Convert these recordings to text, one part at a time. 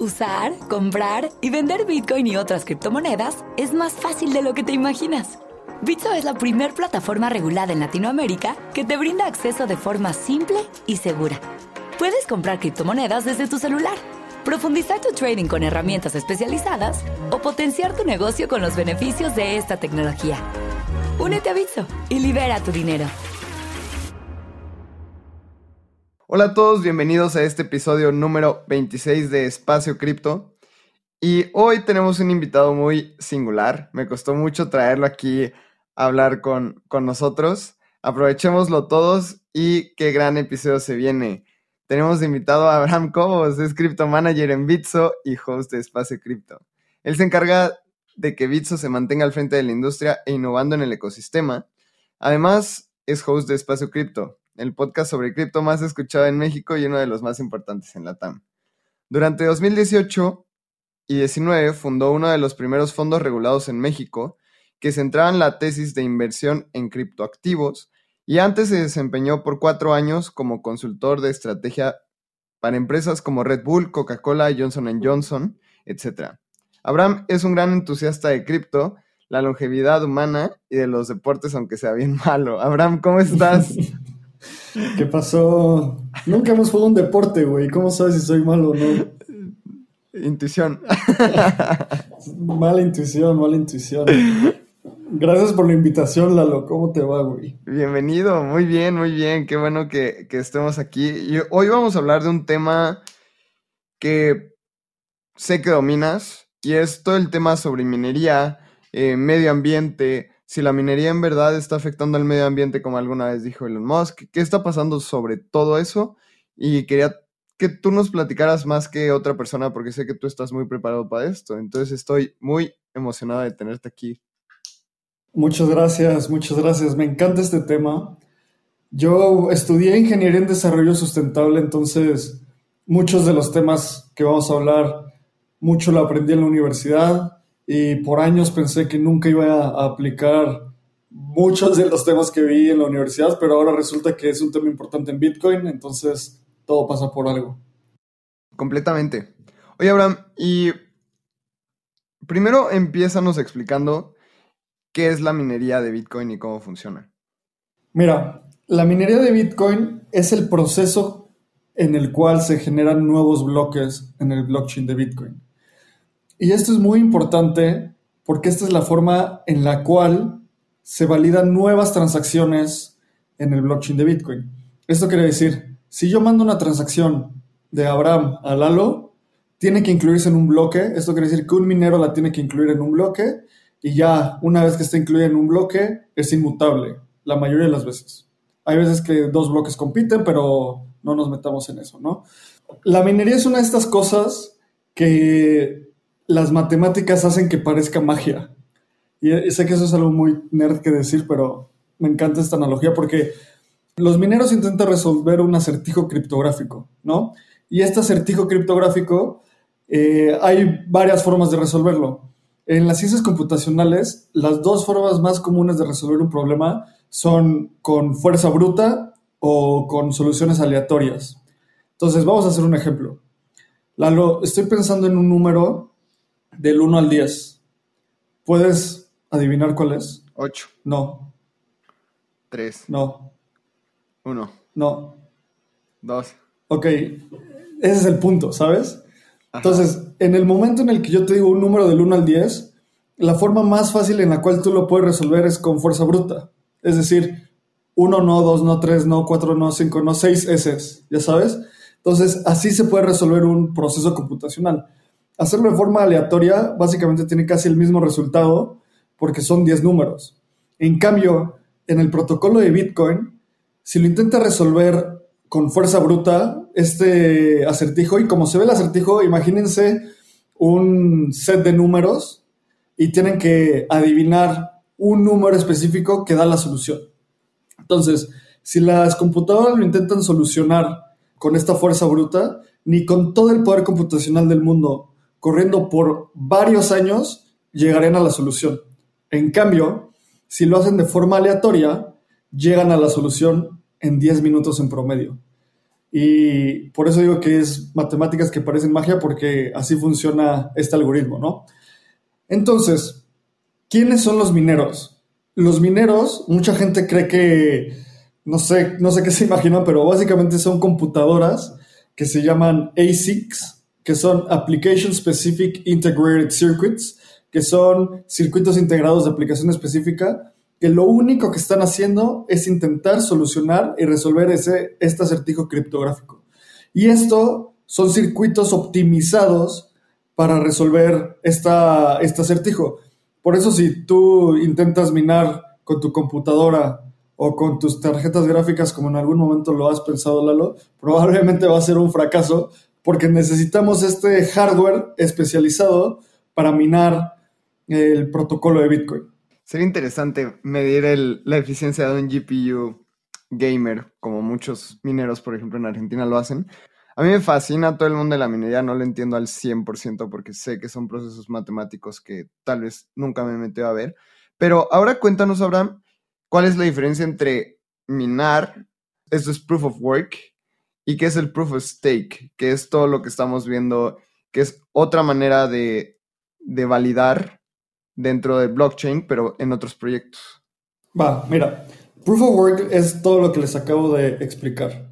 Usar, comprar y vender Bitcoin y otras criptomonedas es más fácil de lo que te imaginas. Bitso es la primer plataforma regulada en Latinoamérica que te brinda acceso de forma simple y segura. Puedes comprar criptomonedas desde tu celular, profundizar tu trading con herramientas especializadas o potenciar tu negocio con los beneficios de esta tecnología. Únete a Bitso y libera tu dinero. Hola a todos, bienvenidos a este episodio número 26 de Espacio Cripto. Y hoy tenemos un invitado muy singular. Me costó mucho traerlo aquí a hablar con, con nosotros. Aprovechémoslo todos y qué gran episodio se viene. Tenemos invitado a Abraham Cobos, es Crypto Manager en Bitso y host de Espacio Cripto. Él se encarga de que Bitso se mantenga al frente de la industria e innovando en el ecosistema. Además, es host de Espacio Cripto, el podcast sobre cripto más escuchado en México y uno de los más importantes en la TAM. Durante 2018 y 19 fundó uno de los primeros fondos regulados en México que centraban la tesis de inversión en criptoactivos y antes se desempeñó por cuatro años como consultor de estrategia para empresas como Red Bull, Coca-Cola, Johnson Johnson, etc. Abraham es un gran entusiasta de cripto, la longevidad humana y de los deportes, aunque sea bien malo. Abraham, ¿cómo estás? ¿Qué pasó? Nunca hemos jugado un deporte, güey. ¿Cómo sabes si soy malo o no? Intuición. mala intuición, mala intuición. Gracias por la invitación, Lalo. ¿Cómo te va, güey? Bienvenido, muy bien, muy bien. Qué bueno que, que estemos aquí. Y hoy vamos a hablar de un tema que sé que dominas y es todo el tema sobre minería, eh, medio ambiente, si la minería en verdad está afectando al medio ambiente, como alguna vez dijo Elon Musk, qué está pasando sobre todo eso. Y quería que tú nos platicaras más que otra persona, porque sé que tú estás muy preparado para esto. Entonces estoy muy emocionado de tenerte aquí. Muchas gracias, muchas gracias. Me encanta este tema. Yo estudié ingeniería en desarrollo sustentable, entonces muchos de los temas que vamos a hablar, mucho lo aprendí en la universidad y por años pensé que nunca iba a aplicar muchos de los temas que vi en la universidad, pero ahora resulta que es un tema importante en Bitcoin, entonces todo pasa por algo. Completamente. Oye, Abraham, y primero empiezanos explicando qué es la minería de Bitcoin y cómo funciona. Mira, la minería de Bitcoin es el proceso en el cual se generan nuevos bloques en el blockchain de Bitcoin. Y esto es muy importante porque esta es la forma en la cual se validan nuevas transacciones en el blockchain de Bitcoin. Esto quiere decir, si yo mando una transacción de Abraham a Lalo, tiene que incluirse en un bloque. Esto quiere decir que un minero la tiene que incluir en un bloque y ya una vez que esté incluida en un bloque es inmutable, la mayoría de las veces. Hay veces que dos bloques compiten, pero no nos metamos en eso, ¿no? La minería es una de estas cosas que las matemáticas hacen que parezca magia. Y sé que eso es algo muy nerd que decir, pero me encanta esta analogía porque los mineros intentan resolver un acertijo criptográfico, ¿no? Y este acertijo criptográfico eh, hay varias formas de resolverlo. En las ciencias computacionales, las dos formas más comunes de resolver un problema son con fuerza bruta o con soluciones aleatorias. Entonces, vamos a hacer un ejemplo. Estoy pensando en un número del 1 al 10. ¿Puedes adivinar cuál es? 8. No. 3. No. 1. No. Dos. Ok, ese es el punto, ¿sabes? Entonces, en el momento en el que yo te digo un número del 1 al 10, la forma más fácil en la cual tú lo puedes resolver es con fuerza bruta. Es decir, 1 no, 2 no, 3 no, 4 no, 5 no, 6 es, ya sabes. Entonces, así se puede resolver un proceso computacional. Hacerlo de forma aleatoria básicamente tiene casi el mismo resultado porque son 10 números. En cambio, en el protocolo de Bitcoin, si lo intenta resolver con fuerza bruta, este acertijo, y como se ve el acertijo, imagínense un set de números y tienen que adivinar un número específico que da la solución. Entonces, si las computadoras lo intentan solucionar con esta fuerza bruta, ni con todo el poder computacional del mundo corriendo por varios años, llegarían a la solución. En cambio, si lo hacen de forma aleatoria, llegan a la solución en 10 minutos en promedio. Y por eso digo que es matemáticas que parecen magia porque así funciona este algoritmo, ¿no? Entonces, ¿quiénes son los mineros? Los mineros, mucha gente cree que, no sé, no sé qué se imaginan, pero básicamente son computadoras que se llaman ASICs, que son Application Specific Integrated Circuits, que son circuitos integrados de aplicación específica, que lo único que están haciendo es intentar solucionar y resolver ese, este acertijo criptográfico. Y esto son circuitos optimizados para resolver esta, este acertijo. Por eso si tú intentas minar con tu computadora o con tus tarjetas gráficas, como en algún momento lo has pensado, Lalo, probablemente va a ser un fracaso porque necesitamos este hardware especializado para minar el protocolo de Bitcoin. Sería interesante medir la eficiencia de un GPU gamer, como muchos mineros, por ejemplo, en Argentina lo hacen. A mí me fascina todo el mundo de la minería, no lo entiendo al 100% porque sé que son procesos matemáticos que tal vez nunca me he metido a ver. Pero ahora cuéntanos, Abraham, cuál es la diferencia entre minar, esto es proof of work, y qué es el proof of stake, que es todo lo que estamos viendo, que es otra manera de, validar dentro de blockchain, pero en otros proyectos. Va, mira, proof of work es todo lo que les acabo de explicar.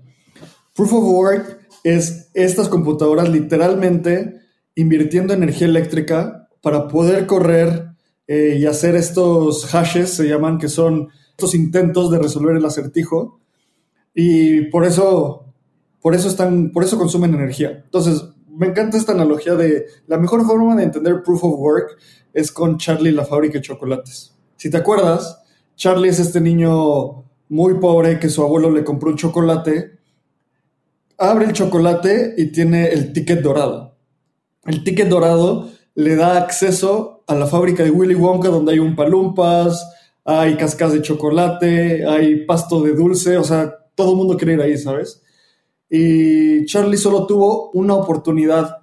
Proof of work es estas computadoras literalmente invirtiendo energía eléctrica para poder correr eh, y hacer estos hashes, se llaman, que son estos intentos de resolver el acertijo. Y por eso por eso, están, por eso consumen energía. Entonces, me encanta esta analogía de la mejor forma de entender proof of work es con Charlie la fábrica de chocolates. Si te acuerdas, Charlie es este niño muy pobre que su abuelo le compró un chocolate, abre el chocolate y tiene el ticket dorado. El ticket dorado le da acceso a la fábrica de Willy Wonka donde hay un palumpas, hay cascas de chocolate, hay pasto de dulce, o sea, todo el mundo quiere ir ahí, ¿sabes? Y Charlie solo tuvo una oportunidad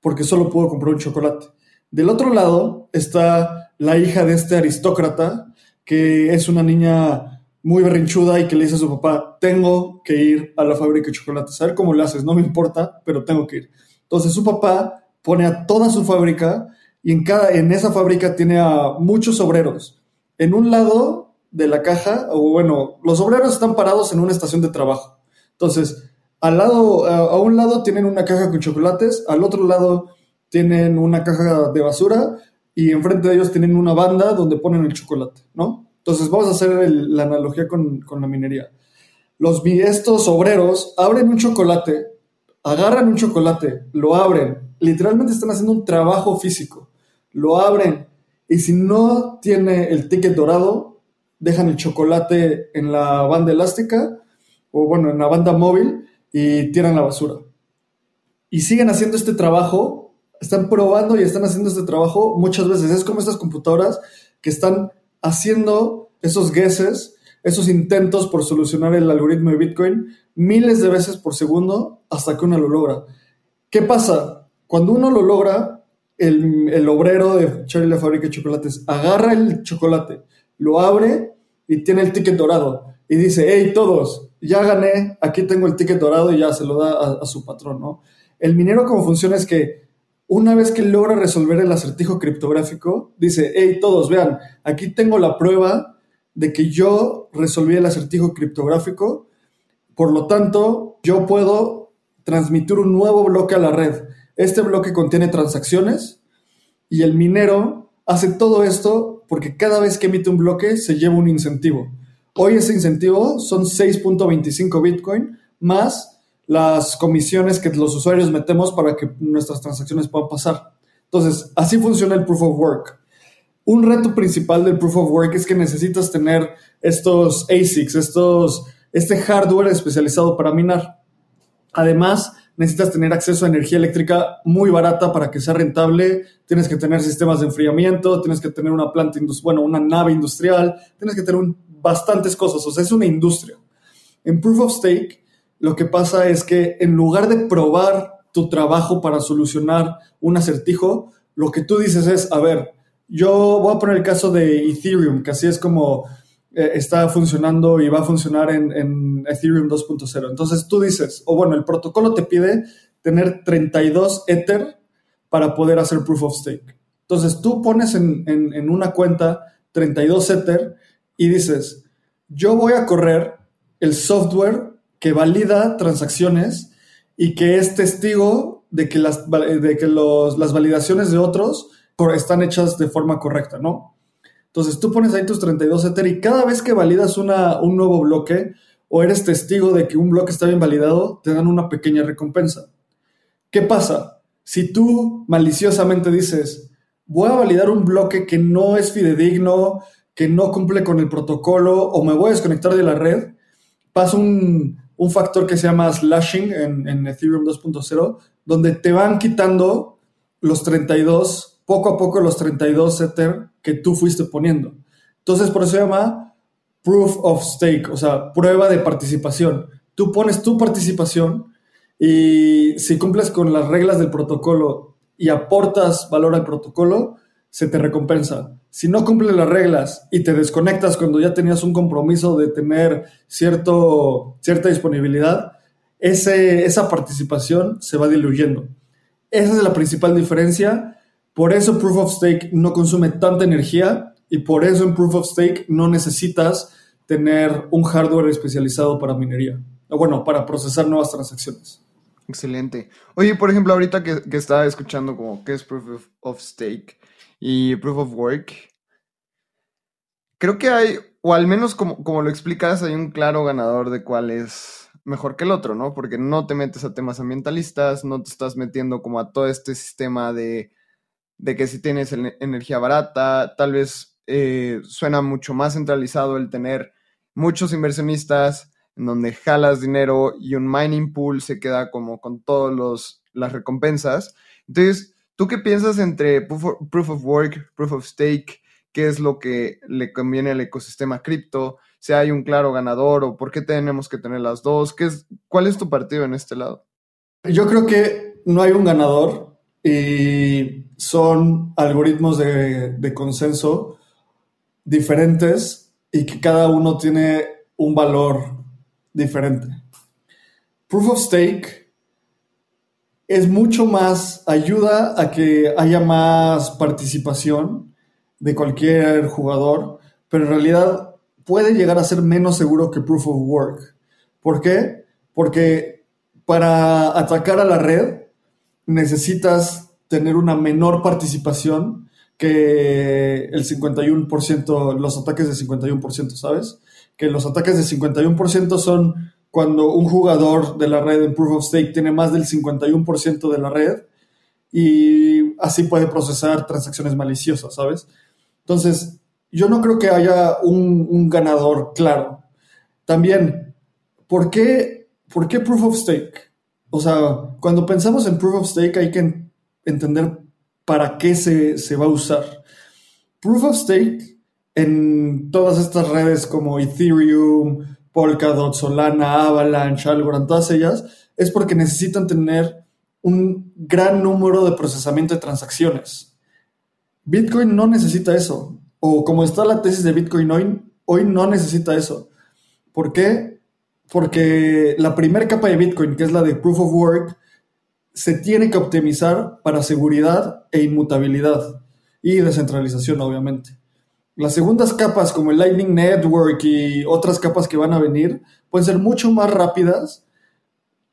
porque solo pudo comprar un chocolate. Del otro lado está la hija de este aristócrata, que es una niña muy berrinchuda y que le dice a su papá, tengo que ir a la fábrica de chocolates, a ver cómo le haces, no me importa, pero tengo que ir. Entonces su papá pone a toda su fábrica y en, cada, en esa fábrica tiene a muchos obreros. En un lado de la caja, o bueno, los obreros están parados en una estación de trabajo. Entonces, al lado, a, un lado tienen una caja con chocolates, al otro lado tienen una caja de basura y enfrente de ellos tienen una banda donde ponen el chocolate, ¿no? Entonces vamos a hacer la analogía con, la minería. Los, estos obreros abren un chocolate, agarran un chocolate, lo abren, literalmente están haciendo un trabajo físico, lo abren y si no tiene el ticket dorado, dejan el chocolate en la banda elástica o bueno, en la banda móvil y tiran la basura. Y siguen haciendo este trabajo, están probando y están haciendo este trabajo muchas veces. Es como estas computadoras que están haciendo esos guesses, esos intentos por solucionar el algoritmo de Bitcoin miles de veces por segundo hasta que uno lo logra. ¿Qué pasa? Cuando uno lo logra, el, el obrero de Charlie la fábrica de chocolates agarra el chocolate, lo abre y tiene el ticket dorado y dice, hey, todos, ya gané, aquí tengo el ticket dorado y ya se lo da a, su patrón, ¿no? El minero como funciona es que una vez que logra resolver el acertijo criptográfico, dice, hey, todos, vean, aquí tengo la prueba de que yo resolví el acertijo criptográfico, por lo tanto, yo puedo transmitir un nuevo bloque a la red. Este bloque contiene transacciones y el minero hace todo esto porque cada vez que emite un bloque se lleva un incentivo. Hoy ese incentivo son 6.25 Bitcoin más las comisiones que los usuarios metemos para que nuestras transacciones puedan pasar. Entonces, así funciona el proof of work. Un reto principal del proof of work es que necesitas tener estos ASICs, estos, este hardware especializado para minar. Además, necesitas tener acceso a energía eléctrica muy barata para que sea rentable, tienes que tener sistemas de enfriamiento, tienes que tener una planta, bueno, una nave industrial, tienes que tener bastantes cosas, o sea, es una industria. En Proof of Stake, lo que pasa es que en lugar de probar tu trabajo para solucionar un acertijo, lo que tú dices es, a ver, yo voy a poner el caso de Ethereum, que así es como eh, está funcionando y va a funcionar en, en Ethereum 2.0. Entonces tú dices, o bueno, el protocolo te pide tener 32 Ether para poder hacer Proof of Stake. Entonces tú pones en, en una cuenta 32 Ether y dices, yo voy a correr el software que valida transacciones y que es testigo de que las, de que los, las validaciones de otros están hechas de forma correcta, ¿no? Entonces tú pones ahí tus 32 Ether y cada vez que validas una, un nuevo bloque o eres testigo de que un bloque está bien validado, te dan una pequeña recompensa. ¿Qué pasa? Si tú maliciosamente dices, voy a validar un bloque que no es fidedigno, que no cumple con el protocolo o me voy a desconectar de la red, pasa un, un factor que se llama slashing en, en Ethereum 2.0, donde te van quitando los 32, poco a poco los 32 Ether que tú fuiste poniendo. Entonces, por eso se llama proof of stake, o sea, prueba de participación. Tú pones tu participación y si cumples con las reglas del protocolo y aportas valor al protocolo, se te recompensa. Si no cumples las reglas y te desconectas cuando ya tenías un compromiso de tener cierto, cierta disponibilidad, ese, esa participación se va diluyendo. Esa es la principal diferencia. Por eso Proof of Stake no consume tanta energía y por eso en Proof of Stake no necesitas tener un hardware especializado para minería. Bueno, para procesar nuevas transacciones. Excelente. Oye, por ejemplo, ahorita que, que estaba escuchando como qué es Proof of Stake, y Proof of Work. Creo que hay, o al menos como, como lo explicas, hay un claro ganador de cuál es mejor que el otro, ¿no? Porque no te metes a temas ambientalistas, no te estás metiendo como a todo este sistema de, de que si tienes energía barata, tal vez eh, suena mucho más centralizado el tener muchos inversionistas en donde jalas dinero y un mining pool se queda como con todas las recompensas. Entonces, ¿Tú qué piensas entre proof of work, proof of stake? ¿Qué es lo que le conviene al ecosistema cripto? Si hay un claro ganador o por qué tenemos que tener las dos? ¿Qué es, ¿Cuál es tu partido en este lado? Yo creo que no hay un ganador y son algoritmos de, consenso diferentes y que cada uno tiene un valor diferente. Proof of stake es mucho más, ayuda a que haya más participación de cualquier jugador, pero en realidad puede llegar a ser menos seguro que Proof of Work. ¿Por qué? Porque para atacar a la red necesitas tener una menor participación que el 51%, los ataques de 51%, ¿sabes? Que los ataques de 51% son cuando un jugador de la red en Proof of Stake tiene más del 51% de la red y así puede procesar transacciones maliciosas, ¿sabes? Entonces, yo no creo que haya un, ganador claro. También, ¿por qué, ¿por qué Proof of Stake? O sea, cuando pensamos en Proof of Stake hay que entender para qué se, se va a usar. Proof of Stake en todas estas redes como Ethereum, Polkadot, Solana, Avalanche, Algorand, todas ellas, es porque necesitan tener un gran número de procesamiento de transacciones. Bitcoin no necesita eso. O como está la tesis de Bitcoin hoy, hoy no necesita eso. ¿Por qué? Porque la primera capa de Bitcoin, que es la de Proof of Work, se tiene que optimizar para seguridad e inmutabilidad y descentralización, obviamente. Las segundas capas, como el Lightning Network y otras capas que van a venir, pueden ser mucho más rápidas,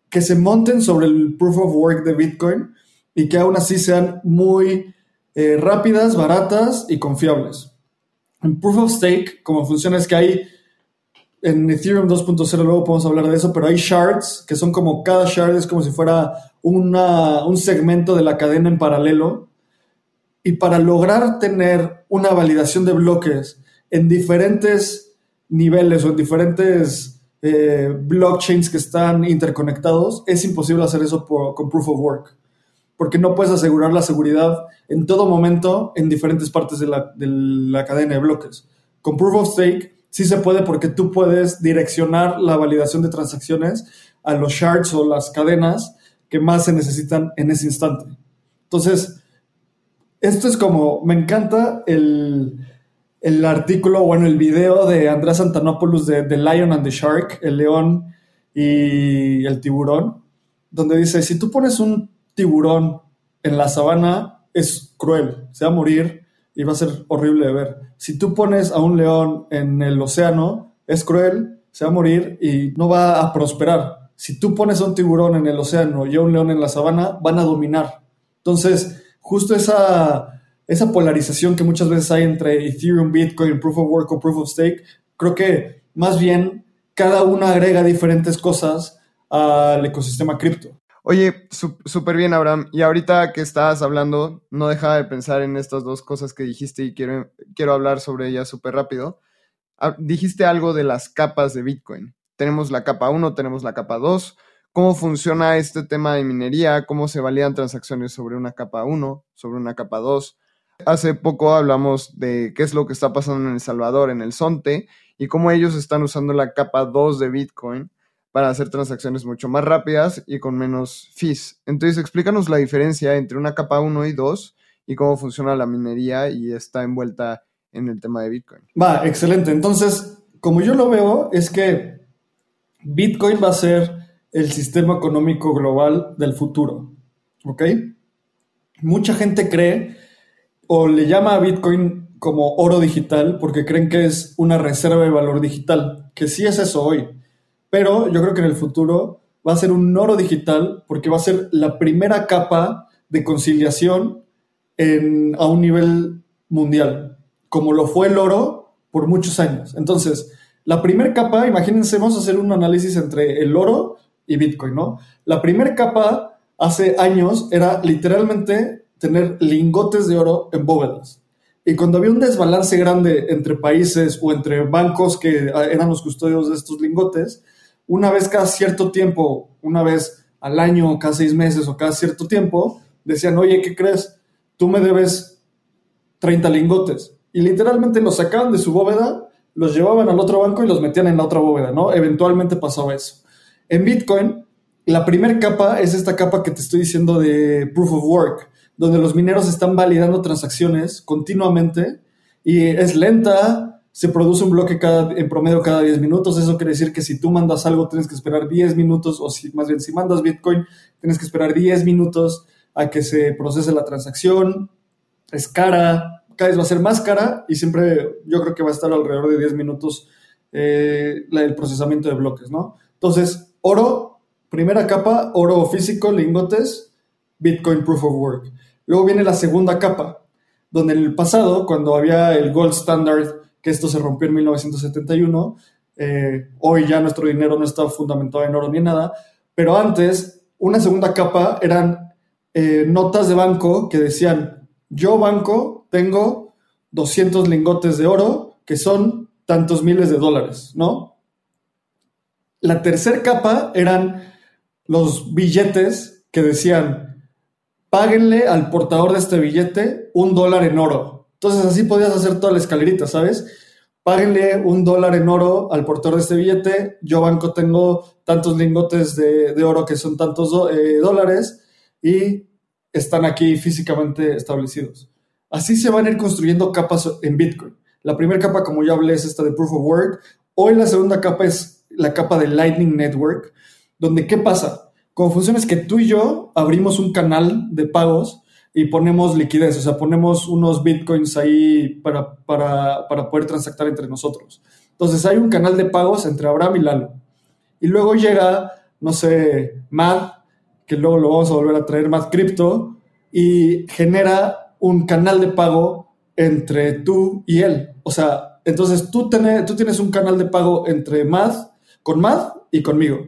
que se monten sobre el proof of work de Bitcoin y que aún así sean muy eh, rápidas, baratas y confiables. En proof of stake, como funciona es que hay en Ethereum 2.0 luego podemos hablar de eso, pero hay shards que son como cada shard es como si fuera un segmento de la cadena en paralelo. Y para lograr tener una validación de bloques en diferentes niveles o en diferentes eh, blockchains que están interconectados, es imposible hacer eso con proof of work. Porque no puedes asegurar la seguridad en todo momento en diferentes partes de la, de la cadena de bloques. Con proof of stake sí se puede porque tú puedes direccionar la validación de transacciones a los shards o las cadenas que más se necesitan en ese instante. Entonces, esto es como, me encanta el, artículo, bueno, el video de Andrés Antanopoulos de The Lion and the Shark, el león y el tiburón, donde dice, si tú pones un tiburón en la sabana, es cruel, se va a morir y va a ser horrible de ver. Si tú pones a un león en el océano, es cruel, se va a morir y no va a prosperar. Si tú pones a un tiburón en el océano y a un león en la sabana, van a dominar. Entonces, justo esa, esa polarización que muchas veces hay entre Ethereum, Bitcoin, Proof of Work o Proof of Stake, creo que más bien cada una agrega diferentes cosas al ecosistema cripto. Oye, súper bien, Abraham. Y ahorita que estabas hablando, no dejaba de pensar en estas dos cosas que dijiste y quiero, quiero hablar sobre ellas súper rápido. Ah, dijiste algo de las capas de Bitcoin. Tenemos la capa 1, tenemos la capa 2. ¿Cómo funciona este tema de minería? ¿Cómo se validan transacciones sobre una capa 1, sobre una capa 2? Hace poco hablamos de qué es lo que está pasando en El Salvador, en el Sonte, y cómo ellos están usando la capa 2 de Bitcoin para hacer transacciones mucho más rápidas y con menos fees. Entonces, explícanos la diferencia entre una capa 1 y 2 y cómo funciona la minería y está envuelta en el tema de Bitcoin. Va, excelente. Entonces, como yo lo veo, es que Bitcoin va a ser el sistema económico global del futuro. ¿Ok? Mucha gente cree o le llama a Bitcoin como oro digital porque creen que es una reserva de valor digital, que sí es eso hoy pero yo creo que en el futuro va a ser un oro digital porque va a ser la primera capa de conciliación a un nivel mundial, como lo fue el oro por muchos años. Entonces, la primera capa, imagínense, vamos a hacer un análisis entre el oro y Bitcoin, ¿no? La primera capa hace años era literalmente tener lingotes de oro en bóvedas. Y cuando había un desbalance grande entre países o entre bancos que eran los custodios de estos lingotes, una vez cada cierto tiempo, una vez al año, cada seis meses o cada cierto tiempo, decían, oye, ¿qué crees? Tú me debes 30 lingotes. Y literalmente los sacaban de su bóveda, los llevaban al otro banco y los metían en la otra bóveda, ¿no? Eventualmente pasaba eso. En Bitcoin, la primera capa es esta capa que te estoy diciendo de Proof of Work, donde los mineros están validando transacciones continuamente y es lenta, se produce un bloque cada, en promedio cada 10 minutos. Eso quiere decir que si tú mandas algo, tienes que esperar 10 minutos, o si más bien si mandas Bitcoin, tienes que esperar 10 minutos a que se procese la transacción. Es cara, cada va a ser más cara y siempre yo creo que va a estar alrededor de 10 minutos eh, el procesamiento de bloques, ¿no? Entonces, oro, primera capa, oro físico, lingotes, Bitcoin Proof of Work. Luego viene la segunda capa, donde en el pasado, cuando había el gold standard, que esto se rompió en 1971. Eh, hoy ya nuestro dinero no está fundamentado en oro ni nada, pero antes una segunda capa eran eh, notas de banco que decían, yo banco tengo 200 lingotes de oro que son tantos miles de dólares, ¿no? La tercera capa eran los billetes que decían, páguenle al portador de este billete un dólar en oro. Entonces así podías hacer toda la escalerita, ¿sabes? Páguenle un dólar en oro al portador de este billete. Yo, banco, tengo tantos lingotes de, oro que son tantos eh, dólares y están aquí físicamente establecidos. Así se van a ir construyendo capas en Bitcoin. La primera capa, como ya hablé, es esta de Proof of Work. Hoy la segunda capa es la capa de Lightning Network, donde ¿qué pasa? Como funciona es que tú y yo abrimos un canal de pagos y ponemos liquidez, o sea, ponemos unos bitcoins ahí para, para, para, poder transactar entre nosotros. Entonces hay un canal de pagos entre Abraham y Lalo. Y luego llega no sé, MAD, que luego lo vamos a volver a traer, MAD Crypto, y genera un canal de pago entre tú y él. O sea, entonces tú, tienes un canal de pago entre MAD, con MAD y conmigo.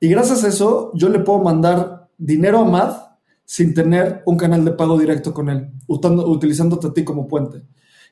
Y gracias a eso, yo le puedo mandar dinero a MAD sin tener un canal de pago directo con él, utilizándote a ti como puente.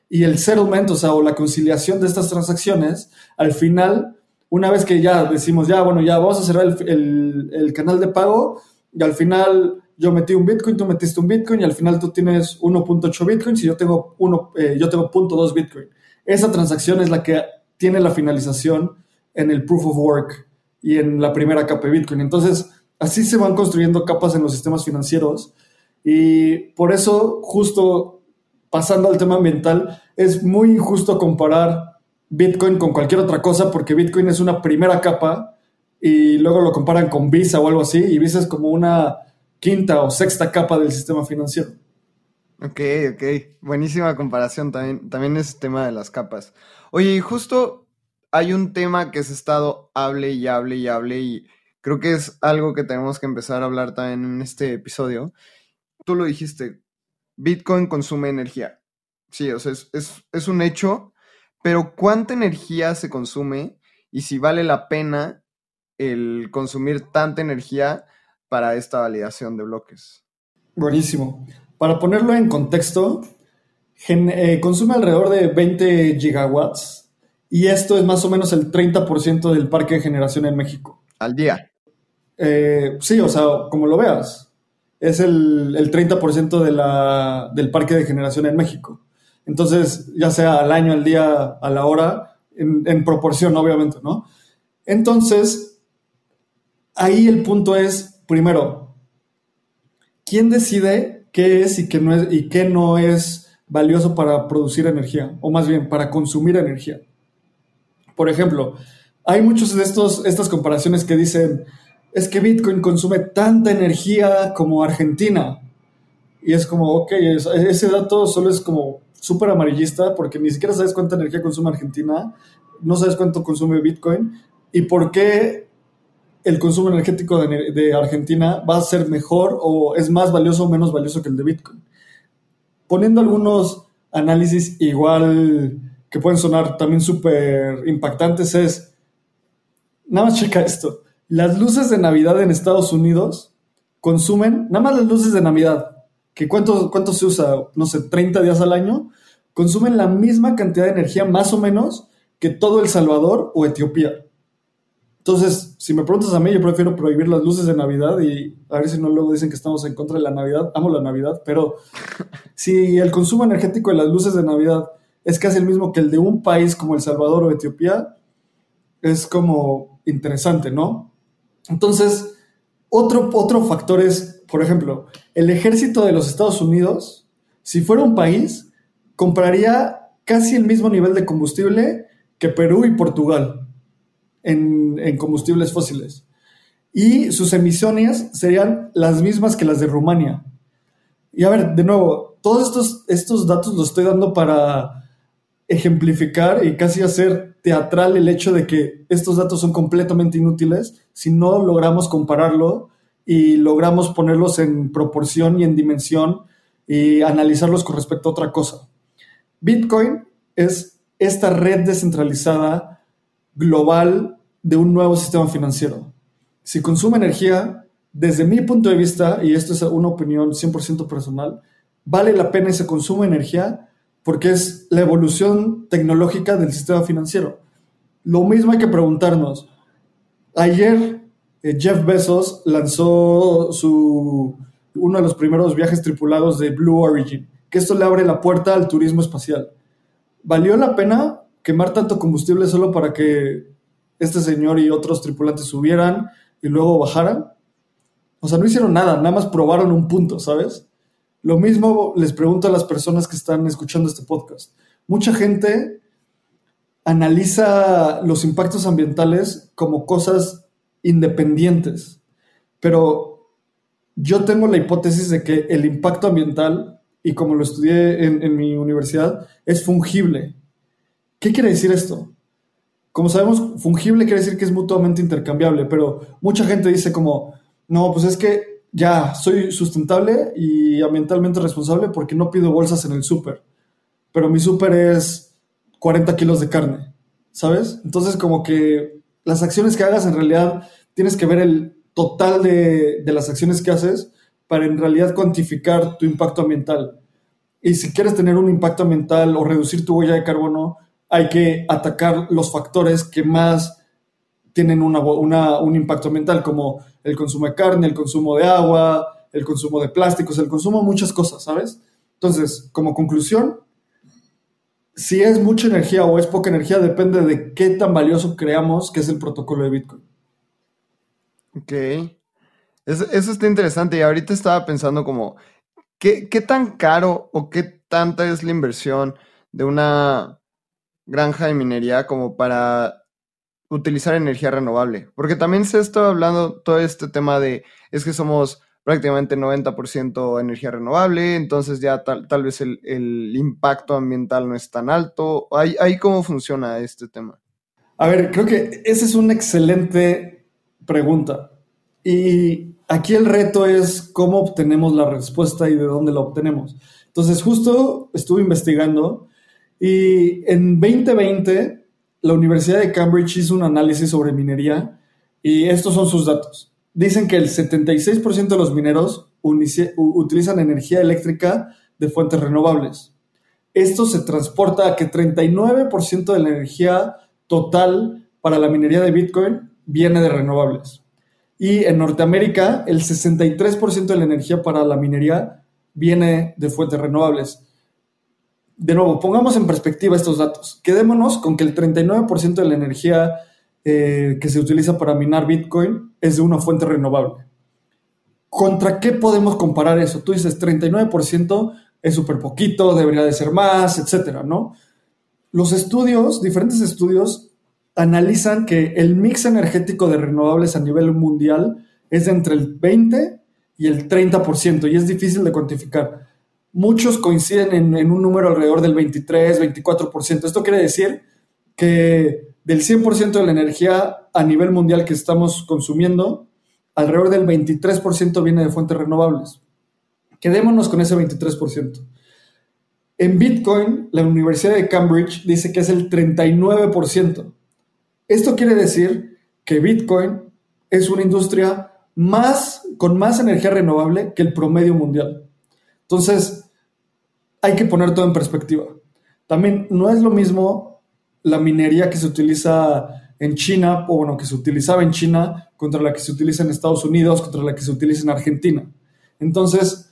Y el settlement, o sea, o la conciliación de estas transacciones, al final, una vez que ya decimos, ya, bueno, ya vamos a cerrar el, canal de pago, y al final yo metí un Bitcoin, tú metiste un Bitcoin, y al final tú tienes 1.8 Bitcoins y yo tengo, uno, eh, yo tengo 0.2 Bitcoin. Esa transacción es la que tiene la finalización en el proof of work y en la primera capa de Bitcoin. Entonces, así se van construyendo capas en los sistemas financieros y por eso, justo pasando al tema ambiental, es muy injusto comparar Bitcoin con cualquier otra cosa porque Bitcoin es una primera capa y luego lo comparan con Visa o algo así y Visa es como una quinta o sexta capa del sistema financiero. Ok, ok. Buenísima comparación también, también es tema de las capas. Oye, justo hay un tema que se ha estado hable y hable y hable y creo que es algo que tenemos que empezar a hablar también en este episodio. Tú lo dijiste, Bitcoin consume energía. Sí, o sea, es, un hecho, pero ¿cuánta energía se consume y si vale la pena el consumir tanta energía para esta validación de bloques? Buenísimo. Para ponerlo en contexto, eh, consume alrededor de 20 gigawatts y esto es más o menos el 30% del parque de generación en México. Al día. Eh, sí, o sea, como lo veas, es el, 30% de la, del parque de generación en México. Entonces, ya sea al año, al día, a la hora, en, en proporción, obviamente, ¿no? Entonces, ahí el punto es, primero, ¿quién decide qué es y qué no es, y qué no es valioso para producir energía? O más bien, para consumir energía. Por ejemplo, hay muchos de estos, estas comparaciones que dicen, es que Bitcoin consume tanta energía como Argentina. Y es como, ok, ese dato solo es como súper amarillista porque ni siquiera sabes cuánta energía consume Argentina, no sabes cuánto consume Bitcoin y por qué el consumo energético de, Argentina va a ser mejor o es más valioso o menos valioso que el de Bitcoin. Poniendo algunos análisis igual que pueden sonar también súper impactantes es, nada más checa esto, las luces de Navidad en Estados Unidos consumen, nada más las luces de Navidad, que cuánto, cuánto se usa, no sé, 30 días al año, consumen la misma cantidad de energía más o menos que todo El Salvador o Etiopía. Entonces, si me preguntas a mí, yo prefiero prohibir las luces de Navidad y a ver si no luego dicen que estamos en contra de la Navidad. Amo la Navidad, pero si el consumo energético de las luces de Navidad es casi el mismo que el de un país como El Salvador o Etiopía, es como interesante, ¿no? Entonces, otro, otro factor es, por ejemplo, el ejército de los Estados Unidos, si fuera un país, compraría casi el mismo nivel de combustible que Perú y Portugal en, en combustibles fósiles. Y sus emisiones serían las mismas que las de Rumania. Y a ver, de nuevo, todos estos, estos datos los estoy dando para ejemplificar y casi hacer teatral el hecho de que estos datos son completamente inútiles si no logramos compararlo y logramos ponerlos en proporción y en dimensión y analizarlos con respecto a otra cosa. Bitcoin es esta red descentralizada global de un nuevo sistema financiero. Si consume energía, desde mi punto de vista, y esto es una opinión 100% personal, vale la pena ese consumo de energía porque es la evolución tecnológica del sistema financiero. Lo mismo hay que preguntarnos. Ayer eh, Jeff Bezos lanzó su, uno de los primeros viajes tripulados de Blue Origin, que esto le abre la puerta al turismo espacial. ¿Valió la pena quemar tanto combustible solo para que este señor y otros tripulantes subieran y luego bajaran? O sea, no hicieron nada, nada más probaron un punto, ¿sabes? Lo mismo les pregunto a las personas que están escuchando este podcast. Mucha gente analiza los impactos ambientales como cosas independientes, pero yo tengo la hipótesis de que el impacto ambiental, y como lo estudié en, mi universidad, es fungible. ¿Qué quiere decir esto? Como sabemos, fungible quiere decir que es mutuamente intercambiable, pero mucha gente dice como, no, pues es que ya soy sustentable y ambientalmente responsable porque no pido bolsas en el súper, pero mi súper es 40 kilos de carne, ¿sabes? Entonces como que las acciones que hagas en realidad tienes que ver el total de, de las acciones que haces para en realidad cuantificar tu impacto ambiental. Y si quieres tener un impacto ambiental o reducir tu huella de carbono, hay que atacar los factores que más tienen un impacto ambiental, como el consumo de carne, el consumo de agua, el consumo de plásticos, el consumo de muchas cosas, ¿sabes? Entonces, como conclusión, si es mucha energía o es poca energía, depende de qué tan valioso creamos que es el protocolo de Bitcoin. Ok. Eso, está interesante. Y ahorita estaba pensando como, ¿qué, ¿qué tan caro o qué tanta es la inversión de una granja de minería como para utilizar energía renovable. Porque también se está hablando todo este tema de, es que somos prácticamente 90% energía renovable, entonces ya tal, tal vez el, el, impacto ambiental no es tan alto. ¿Ahí, ¿Ahí cómo funciona este tema? A ver, creo que esa es una excelente pregunta. Y aquí el reto es cómo obtenemos la respuesta y de dónde la obtenemos. Entonces, justo estuve investigando y en 2020, la Universidad de Cambridge hizo un análisis sobre minería y estos son sus datos. Dicen que el 76% de los mineros utilizan energía eléctrica de fuentes renovables. Esto se transporta a que 39% de la energía total para la minería de Bitcoin viene de renovables. Y en Norteamérica, el 63% de la energía para la minería viene de fuentes renovables de nuevo, pongamos en perspectiva estos datos. Quedémonos con que el 39% de la energía eh, que se utiliza para minar Bitcoin es de una fuente renovable. ¿Contra qué podemos comparar eso? Tú dices 39% es súper poquito, debería de ser más, etcétera, ¿no? Los estudios, diferentes estudios, analizan que el mix energético de renovables a nivel mundial es de entre el 20 y el 30% y es difícil de cuantificar muchos coinciden en, un número alrededor del 23, 24%. Esto quiere decir que del 100% de la energía a nivel mundial que estamos consumiendo, alrededor del 23% viene de fuentes renovables. Quedémonos con ese 23%. En Bitcoin, la Universidad de Cambridge dice que es el 39%. Esto quiere decir que Bitcoin es una industria más, con más energía renovable que el promedio mundial. Entonces, hay que poner todo en perspectiva. También no es lo mismo la minería que se utiliza en China, o bueno, que se utilizaba en China, contra la que se utiliza en Estados Unidos, contra la que se utiliza en Argentina. Entonces,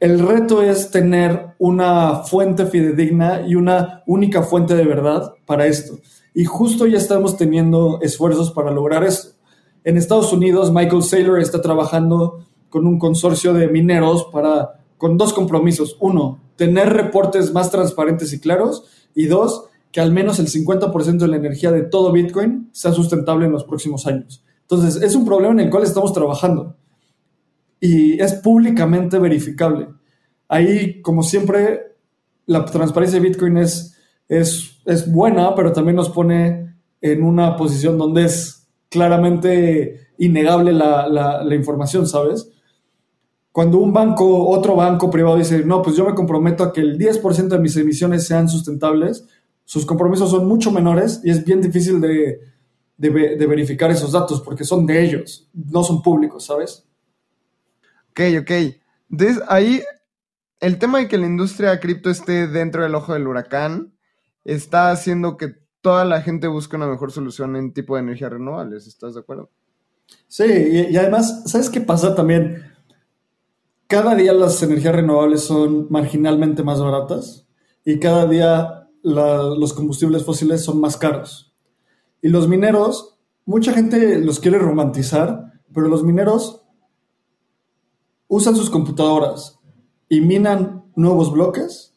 el reto es tener una fuente fidedigna y una única fuente de verdad para esto. Y justo ya estamos teniendo esfuerzos para lograr esto. En Estados Unidos, Michael Saylor está trabajando con un consorcio de mineros para con dos compromisos. Uno, tener reportes más transparentes y claros. Y dos, que al menos el 50% de la energía de todo Bitcoin sea sustentable en los próximos años. Entonces, es un problema en el cual estamos trabajando y es públicamente verificable. Ahí, como siempre, la transparencia de Bitcoin es, es, es buena, pero también nos pone en una posición donde es claramente innegable la, la, la información, ¿sabes? Cuando un banco, otro banco privado dice, no, pues yo me comprometo a que el 10% de mis emisiones sean sustentables, sus compromisos son mucho menores y es bien difícil de, verificar esos datos porque son de ellos, no son públicos, ¿sabes? Ok, ok. Entonces ahí el tema de que la industria cripto esté dentro del ojo del huracán está haciendo que toda la gente busque una mejor solución en tipo de energías renovables, ¿estás de acuerdo? Sí, y además, ¿sabes qué pasa también? Cada día las energías renovables son marginalmente más baratas y cada día los combustibles fósiles son más caros. Y los mineros, mucha gente los quiere romantizar, pero los mineros usan sus computadoras y minan nuevos bloques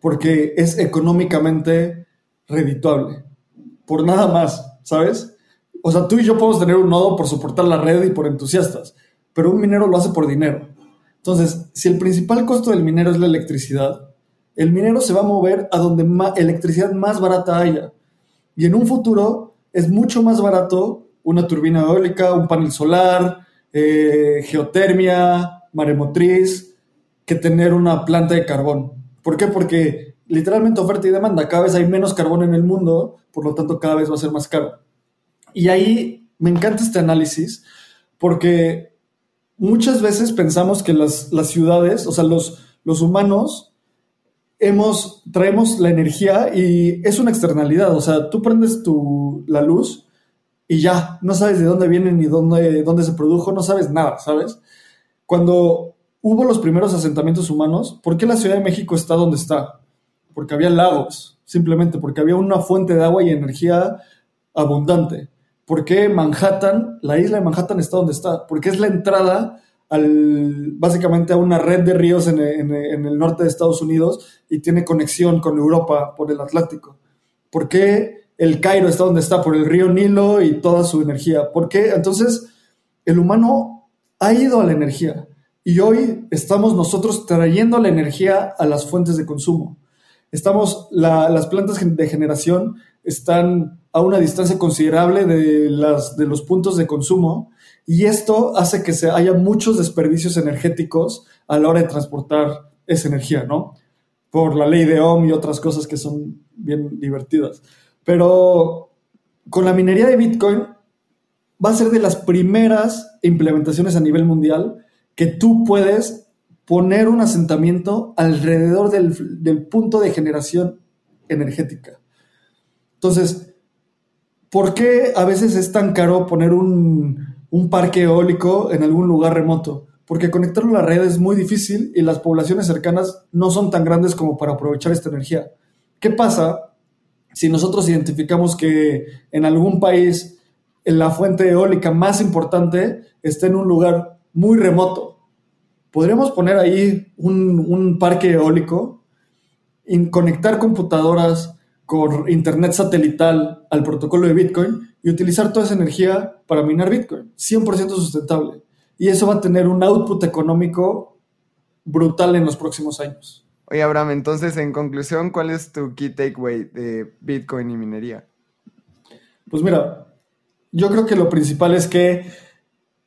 porque es económicamente redituable. Por nada más, ¿sabes? O sea, tú y yo podemos tener un nodo por soportar la red y por entusiastas, pero un minero lo hace por dinero. Entonces, si el principal costo del minero es la electricidad, el minero se va a mover a donde más, electricidad más barata haya. Y en un futuro, es mucho más barato una turbina eólica, un panel solar, eh, geotermia, maremotriz, que tener una planta de carbón. ¿Por qué? Porque literalmente oferta y demanda, cada vez hay menos carbón en el mundo, por lo tanto cada vez va a ser más caro. Y ahí me encanta este análisis porque muchas veces pensamos que las, ciudades, o sea, los, los humanos, hemos, traemos la energía y es una externalidad, o sea, tú prendes tu, la luz y ya, no sabes de dónde viene ni dónde, dónde se produjo, no sabes nada, ¿sabes? Cuando hubo los primeros asentamientos humanos, ¿por qué la Ciudad de México está donde está? Porque había lagos, simplemente porque había una fuente de agua y energía abundante. ¿Por qué Manhattan, la isla de Manhattan está donde está? Porque es la entrada al, básicamente a una red de ríos en, el norte de Estados Unidos y tiene conexión con Europa por el Atlántico. ¿Por qué el Cairo está donde está? Por el río Nilo y toda su energía. ¿Por qué? Entonces, el humano ha ido a la energía y hoy estamos nosotros trayendo la energía a las fuentes de consumo. Estamos, las plantas de generación están a una distancia considerable de, las, de los puntos de consumo y esto hace que se haya muchos desperdicios energéticos a la hora de transportar esa energía, ¿no? Por la ley de Ohm y otras cosas que son bien divertidas. Pero con la minería de Bitcoin va a ser de las primeras implementaciones a nivel mundial que tú puedes poner un asentamiento alrededor del, del punto de generación energética. Entonces, ¿por qué a veces es tan caro poner un, parque eólico en algún lugar remoto? Porque conectarlo a la red es muy difícil y las poblaciones cercanas no son tan grandes como para aprovechar esta energía. ¿Qué pasa si nosotros identificamos que en algún país la fuente eólica más importante está en un lugar muy remoto? Podríamos poner ahí un, un parque eólico, y conectar computadoras, con internet satelital al protocolo de Bitcoin y utilizar toda esa energía para minar Bitcoin, 100% sustentable. Y eso va a tener un output económico brutal en los próximos años. Oye, Abraham, entonces, en conclusión, ¿cuál es tu key takeaway de Bitcoin y minería? Pues mira, yo creo que lo principal es que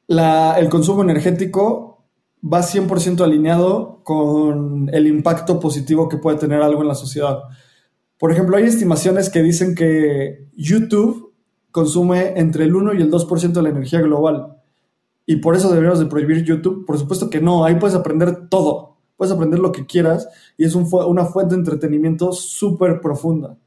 el consumo energético va 100% alineado con el impacto positivo que puede tener algo en la sociedad. Por ejemplo, hay estimaciones que dicen que YouTube consume entre el 1 y el 2% de la energía global. Y por eso deberíamos de prohibir YouTube. Por supuesto que no, ahí puedes aprender todo. Puedes aprender lo que quieras y es una fuente de entretenimiento súper profunda.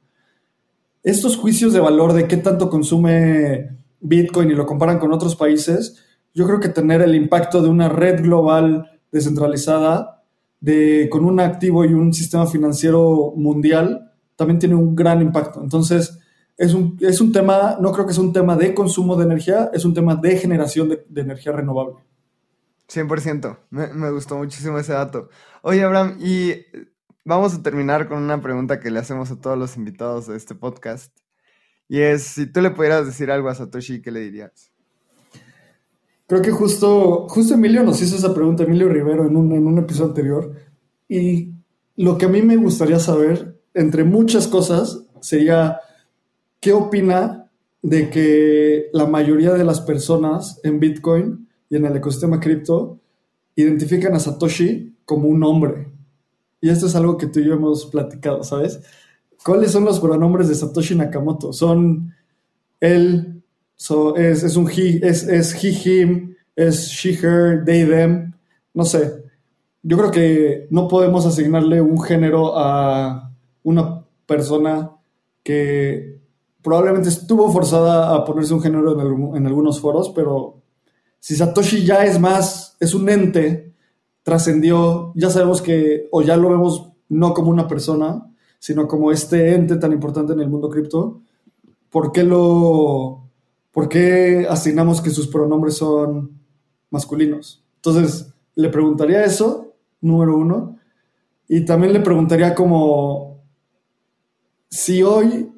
Estos juicios de valor de qué tanto consume Bitcoin y lo comparan con otros países, yo creo que tener el impacto de una red global descentralizada, de, con un activo y un sistema financiero mundial, también tiene un gran impacto. Entonces, es un, es un tema, no creo que sea un tema de consumo de energía, es un tema de generación de, energía renovable. 100%, me, me, gustó muchísimo ese dato. Oye, Abraham, y vamos a terminar con una pregunta que le hacemos a todos los invitados de este podcast. Y es, si tú le pudieras decir algo a Satoshi, ¿qué le dirías? Creo que justo, justo Emilio nos hizo esa pregunta, Emilio Rivero, en un, en un episodio anterior. Y lo que a mí me gustaría saber entre muchas cosas, sería, ¿qué opina de que la mayoría de las personas en Bitcoin y en el ecosistema cripto identifican a Satoshi como un hombre? Y esto es algo que tú y yo hemos platicado, ¿sabes? ¿Cuáles son los pronombres de Satoshi Nakamoto? Son él, es, un he, es, es he, him, es she, her, they, them, no sé. Yo creo que no podemos asignarle un género a, una persona que probablemente estuvo forzada a ponerse un género en, algunos foros, pero si Satoshi ya es más, es un ente, trascendió, ya sabemos que, o ya lo vemos no como una persona, sino como este ente tan importante en el mundo cripto, ¿por qué lo, por qué asignamos que sus pronombres son masculinos? Entonces, le preguntaría eso, número uno, y también le preguntaría como, si hoy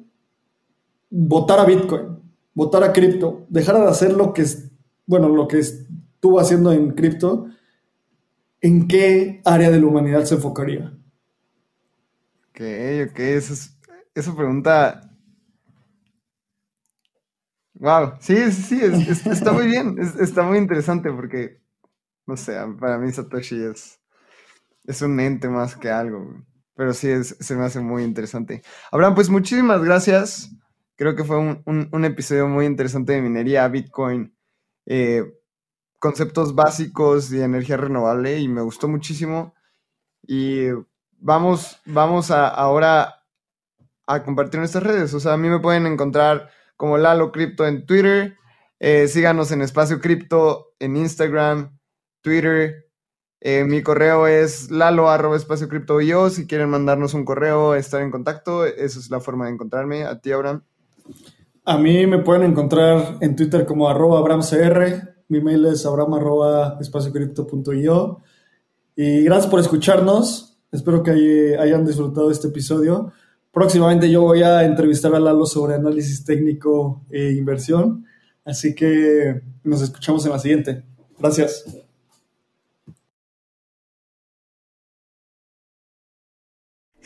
votara Bitcoin, votara cripto, dejara de hacer lo que es, bueno, lo que estuvo haciendo en cripto, ¿en qué área de la humanidad se enfocaría? Ok, ok, esa, pregunta Wow, sí, sí, sí, está muy bien, está muy interesante porque, no sé, para mí Satoshi es, es un ente más que algo, pero sí, se me hace muy interesante. Abraham, pues muchísimas gracias. Creo que fue un, episodio muy interesante de minería, Bitcoin, eh, conceptos básicos de energía renovable y me gustó muchísimo. Y vamos, vamos a, ahora a compartir nuestras redes. O sea, a mí me pueden encontrar como Lalo Crypto en Twitter. Eh, síganos en Espacio Cripto en Instagram, Twitter. Eh, mi correo es lalo arroba espacio cripto yo. Si quieren mandarnos un correo, estar en contacto, esa es la forma de encontrarme. A ti, Abraham. A mí me pueden encontrar en Twitter como arroba abramcr. Mi mail es abram arroba. Y gracias por escucharnos. Espero que hayan disfrutado este episodio. Próximamente yo voy a entrevistar a Lalo sobre análisis técnico e inversión. Así que nos escuchamos en la siguiente. Gracias.